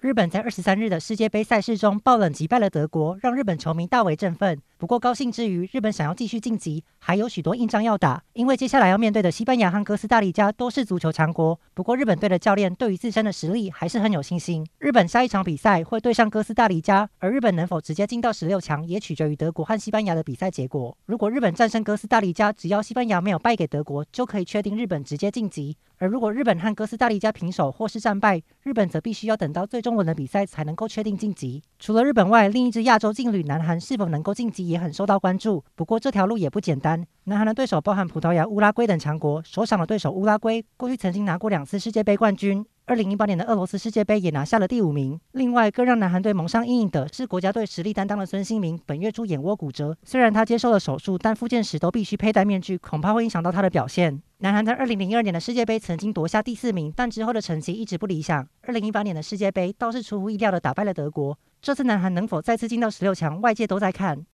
日本在二十三日的世界杯赛事中爆冷击败了德国，让日本球迷大为振奋。不过高兴之余，日本想要继续晋级，还有许多硬仗要打，因为接下来要面对的西班牙和哥斯达黎加都是足球强国。不过日本队的教练对于自身的实力还是很有信心。日本下一场比赛会对上哥斯达黎加，而日本能否直接进到十六强，也取决于德国和西班牙的比赛结果。如果日本战胜哥斯达黎加，只要西班牙没有败给德国，就可以确定日本直接晋级。而如果日本和哥斯达黎加平手或是战败，日本则必须要等到最终中文的比赛才能够确定晋级。除了日本外，另一支亚洲劲旅南韩是否能够晋级也很受到关注。不过这条路也不简单，南韩的对手包含葡萄牙、乌拉圭等强国，首场的对手乌拉圭过去曾经拿过两次世界杯冠军。二零一八年的俄罗斯世界杯也拿下了第五名。另外，更让南韩队蒙上阴影的是国家队实力担当的孙兴民，本月初眼窝骨折，虽然他接受了手术，但复健时都必须佩戴面具，恐怕会影响到他的表现。南韩在二零零二年的世界杯曾经夺下第四名，但之后的成绩一直不理想。二零一八年的世界杯倒是出乎意料的打败了德国。这次南韩能否再次进到十六强，外界都在看。